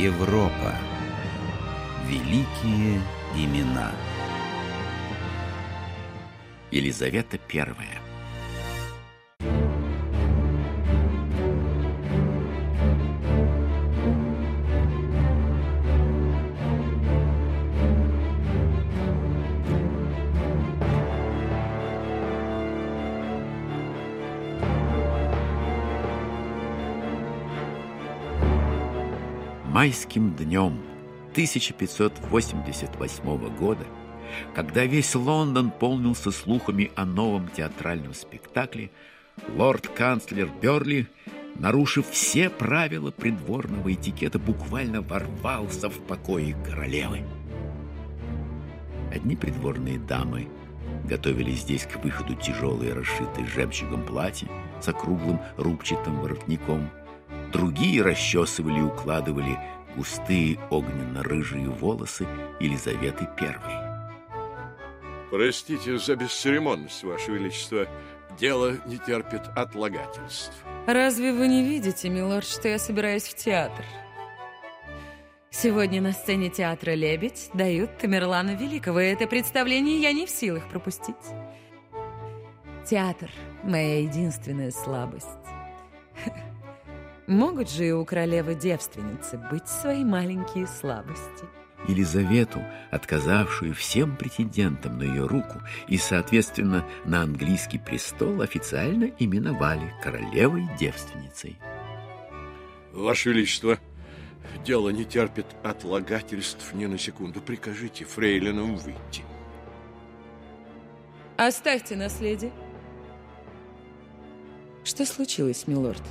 Европа. Великие имена. Елизавета Первая. Майским днем 1588 года, когда весь Лондон полнился слухами о новом театральном спектакле, лорд-канцлер Берли, нарушив все правила придворного этикета, буквально ворвался в покои королевы. Одни придворные дамы готовили здесь к выходу тяжелые, расшитые жемчугом платья с округлым рубчатым воротником – Другие расчесывали и укладывали густые огненно-рыжие волосы Елизаветы Первой. Простите за бесцеремонность, Ваше Величество. Дело не терпит отлагательств. Разве вы не видите, милорд, что я собираюсь в театр? Сегодня на сцене театра «Лебедь» дают Тамерлана Великого, и это представление я не в силах пропустить. Театр — моя единственная слабость. Могут же и у королевы-девственницы быть свои маленькие слабости. Елизавету, отказавшую всем претендентам на ее руку и, соответственно, на английский престол, официально именовали королевой-девственницей. Ваше Величество, дело не терпит отлагательств ни на секунду. Прикажите фрейлинам выйти. Оставьте наследие. Что случилось, милорд?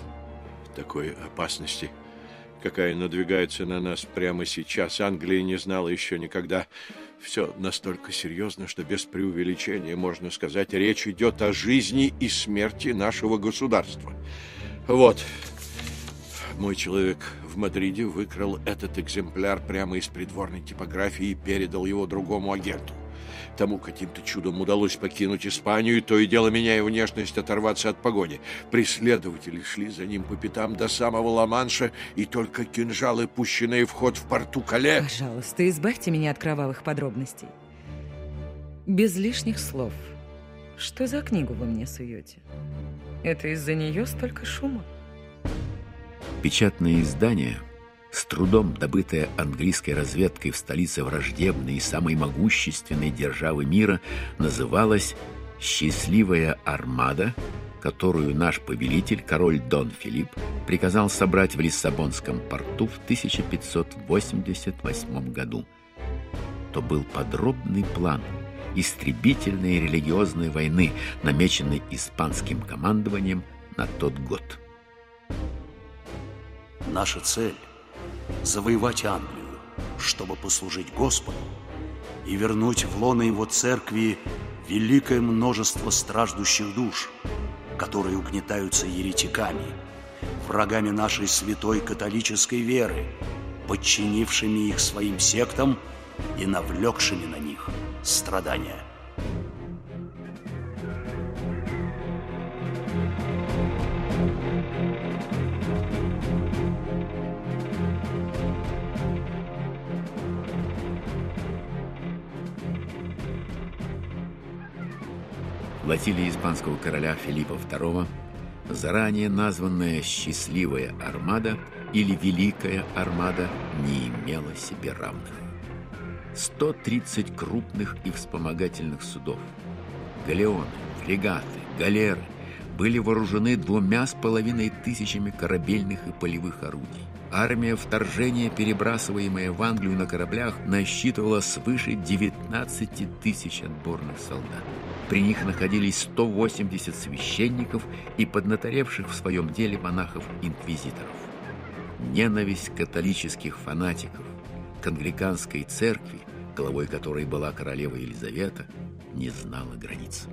Такой опасности, какая надвигается на нас прямо сейчас, Англия не знала еще никогда. Все настолько серьезно, что без преувеличения можно сказать, речь идет о жизни и смерти нашего государства. Вот, мой человек в Мадриде выкрал этот экземпляр прямо из придворной типографии и передал его другому агенту. Тому каким-то чудом удалось покинуть Испанию, и то и дело меняя внешность, оторваться от погони. Преследователи шли за ним по пятам до самого Ла-Манша, и только кинжалы, пущенные в ход в порту Кале... Пожалуйста, избавьте меня от кровавых подробностей. Без лишних слов. Что за книгу вы мне суете? Это из-за нее столько шума? Печатные издания с трудом добытая английской разведкой в столице враждебной и самой могущественной державы мира, называлась «Счастливая армада», которую наш повелитель, король Дон Филипп, приказал собрать в Лиссабонском порту в 1588 году. То был подробный план истребительной религиозной войны, намеченной испанским командованием на тот год. Наша цель завоевать Англию, чтобы послужить Господу и вернуть в лоно его церкви великое множество страждущих душ, которые угнетаются еретиками, врагами нашей святой католической веры, подчинившими их своим сектам и навлекшими на них страдания. Флотилия испанского короля Филиппа II, заранее названная «Счастливая армада» или «Великая армада» не имела себе равных. 130 крупных и вспомогательных судов, галеоны, фрегаты, галеры были вооружены двумя с половиной тысячами корабельных и полевых орудий. Армия вторжения, перебрасываемая в Англию на кораблях, насчитывала свыше 19 тысяч отборных солдат. При них находились 180 священников и поднаторевших в своем деле монахов-инквизиторов. Ненависть католических фанатиков к англиканской церкви, главой которой была королева Елизавета, не знала границ.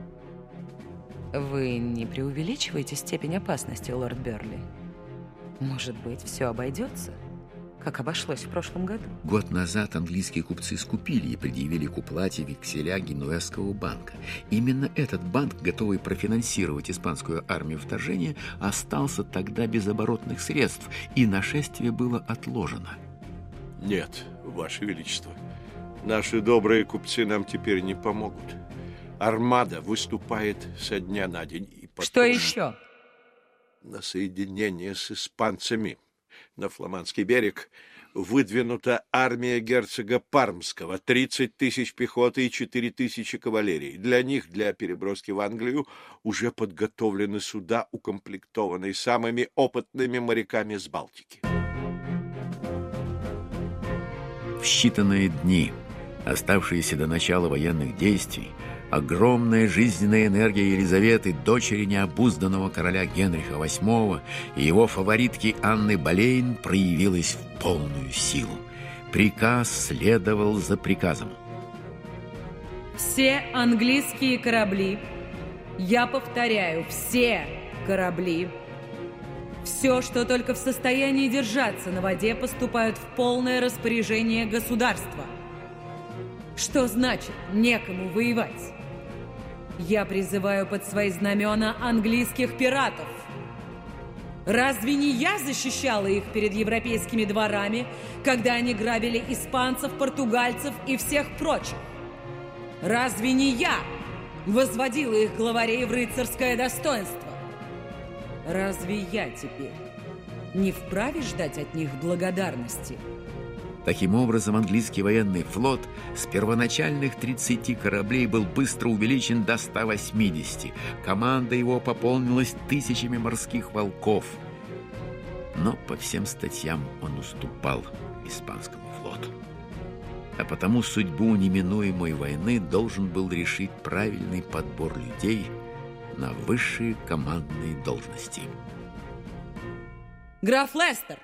Вы не преувеличиваете степень опасности, лорд Берли? Может быть, все обойдется? как обошлось в прошлом году. Год назад английские купцы скупили и предъявили к уплате векселя Генуэзского банка. Именно этот банк, готовый профинансировать испанскую армию вторжения, остался тогда без оборотных средств, и нашествие было отложено. Нет, Ваше Величество. Наши добрые купцы нам теперь не помогут. Армада выступает со дня на день. И потом... Что еще? На соединение с испанцами на Фламандский берег выдвинута армия герцога Пармского, 30 тысяч пехоты и 4 тысячи кавалерии. Для них, для переброски в Англию, уже подготовлены суда, укомплектованные самыми опытными моряками с Балтики. В считанные дни, оставшиеся до начала военных действий, Огромная жизненная энергия Елизаветы, дочери необузданного короля Генриха VIII и его фаворитки Анны Болейн проявилась в полную силу. Приказ следовал за приказом. Все английские корабли, я повторяю, все корабли, все, что только в состоянии держаться на воде, поступают в полное распоряжение государства. Что значит некому воевать? Я призываю под свои знамена английских пиратов. Разве не я защищала их перед европейскими дворами, когда они грабили испанцев, португальцев и всех прочих? Разве не я возводила их главарей в рыцарское достоинство? Разве я теперь не вправе ждать от них благодарности?» Таким образом, английский военный флот с первоначальных 30 кораблей был быстро увеличен до 180. Команда его пополнилась тысячами морских волков. Но по всем статьям он уступал испанскому флоту. А потому судьбу неминуемой войны должен был решить правильный подбор людей на высшие командные должности. «Граф Лестер!»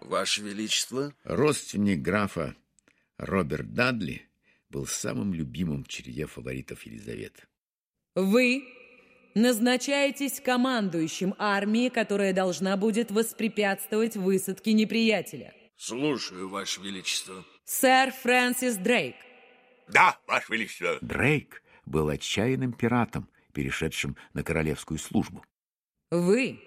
Ваше Величество? Родственник графа Роберт Дадли был самым любимым в череде фаворитов Елизаветы. Вы назначаетесь командующим армии, которая должна будет воспрепятствовать высадке неприятеля. Слушаю, Ваше Величество. Сэр Фрэнсис Дрейк. Да, Ваше Величество. Дрейк был отчаянным пиратом, перешедшим на королевскую службу. Вы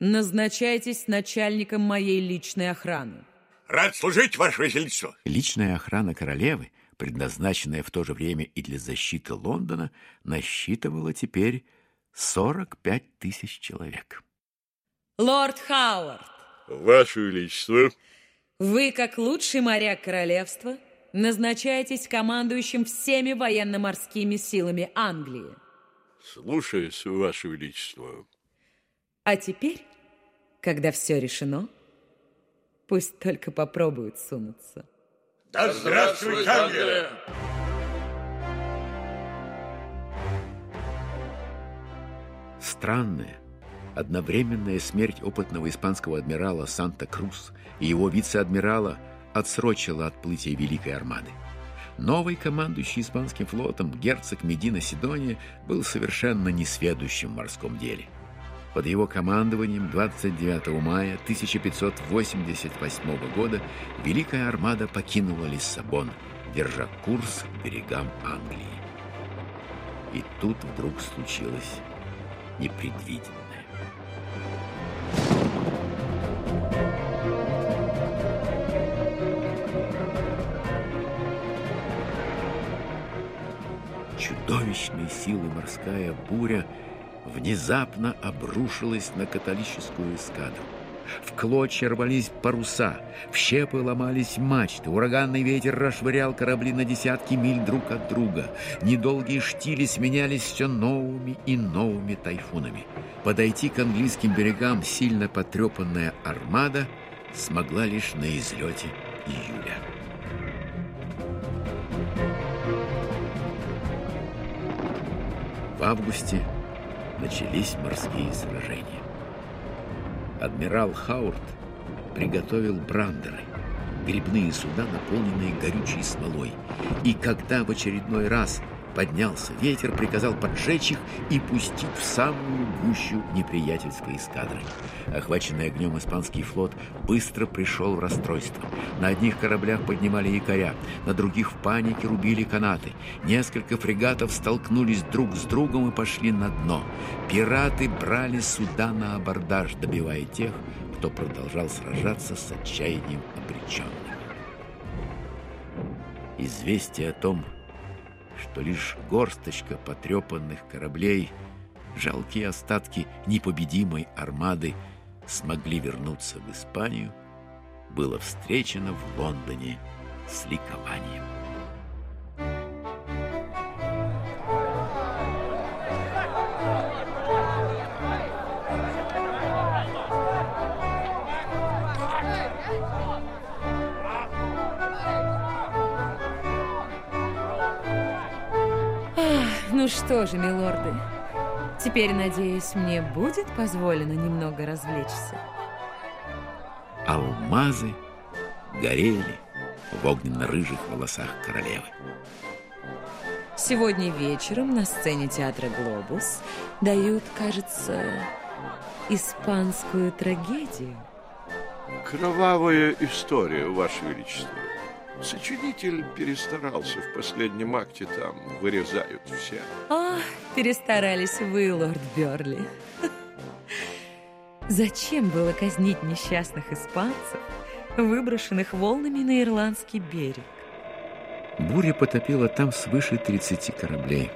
назначайтесь начальником моей личной охраны. Рад служить, Ваше Величество. Личная охрана королевы, предназначенная в то же время и для защиты Лондона, насчитывала теперь 45 тысяч человек. Лорд Хауард. Ваше Величество. Вы, как лучший моряк королевства, назначаетесь командующим всеми военно-морскими силами Англии. Слушаюсь, Ваше Величество. А теперь когда все решено, пусть только попробуют сунуться. Да здравствует Англия! Странная, одновременная смерть опытного испанского адмирала Санта-Крус и его вице-адмирала отсрочила отплытие Великой Армады. Новый командующий испанским флотом герцог Медина Сидония был совершенно несведущим в морском деле – под его командованием 29 мая 1588 года Великая Армада покинула Лиссабон, держа курс к берегам Англии. И тут вдруг случилось непредвиденное. Чудовищной силы морская буря – внезапно обрушилась на католическую эскадру. В клочья рвались паруса, в щепы ломались мачты, ураганный ветер расшвырял корабли на десятки миль друг от друга. Недолгие штили сменялись все новыми и новыми тайфунами. Подойти к английским берегам сильно потрепанная армада смогла лишь на излете июля. В августе начались морские сражения. Адмирал Хаурт приготовил брандеры, грибные суда, наполненные горючей смолой. И когда в очередной раз поднялся ветер, приказал поджечь их и пустить в самую гущу неприятельской эскадры. Охваченный огнем испанский флот быстро пришел в расстройство. На одних кораблях поднимали якоря, на других в панике рубили канаты. Несколько фрегатов столкнулись друг с другом и пошли на дно. Пираты брали суда на абордаж, добивая тех, кто продолжал сражаться с отчаянием обреченных. Известие о том, что лишь горсточка потрепанных кораблей, жалкие остатки непобедимой армады смогли вернуться в Испанию, было встречено в Лондоне с ликованием. Ну что же, милорды, теперь, надеюсь, мне будет позволено немного развлечься. Алмазы горели в огненно-рыжих волосах королевы. Сегодня вечером на сцене театра «Глобус» дают, кажется, испанскую трагедию. Кровавая история, Ваше Величество. Сочинитель перестарался в последнем акте, там вырезают все. Ах, перестарались вы, лорд Берли. Зачем было казнить несчастных испанцев, выброшенных волнами на ирландский берег? Буря потопила там свыше 30 кораблей.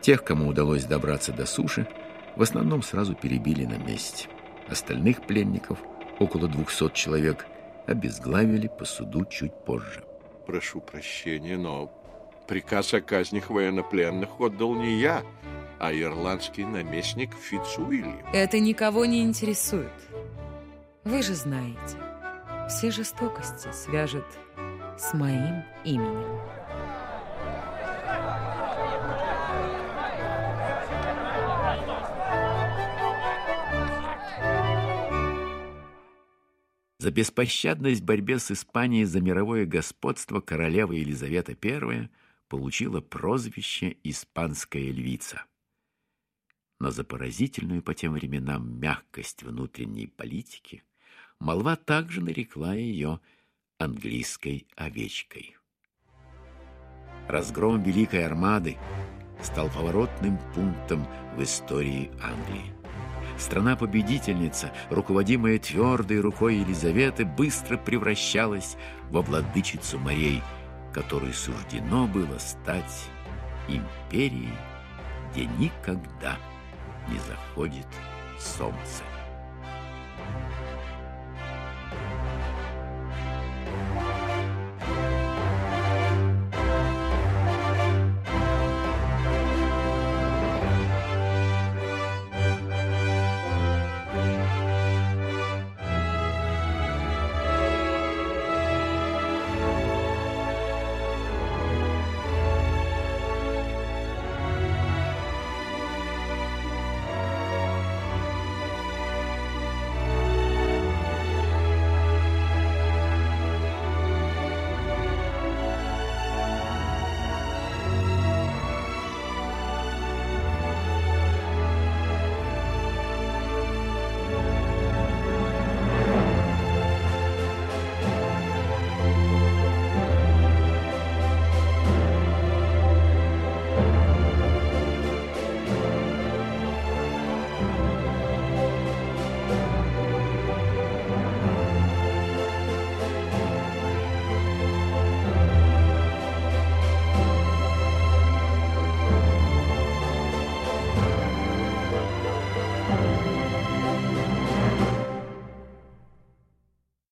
Тех, кому удалось добраться до суши, в основном сразу перебили на месте. Остальных пленников, около 200 человек, обезглавили по суду чуть позже. Прошу прощения, но приказ о казнях военнопленных отдал не я, а ирландский наместник Фицуильям. Это никого не интересует. Вы же знаете, все жестокости свяжут с моим именем. За беспощадность в борьбе с Испанией за мировое господство королева Елизавета I получила прозвище «Испанская львица». Но за поразительную по тем временам мягкость внутренней политики молва также нарекла ее английской овечкой. Разгром Великой Армады стал поворотным пунктом в истории Англии. Страна-победительница, руководимая твердой рукой Елизаветы, быстро превращалась во владычицу морей, которой суждено было стать империей, где никогда не заходит солнце.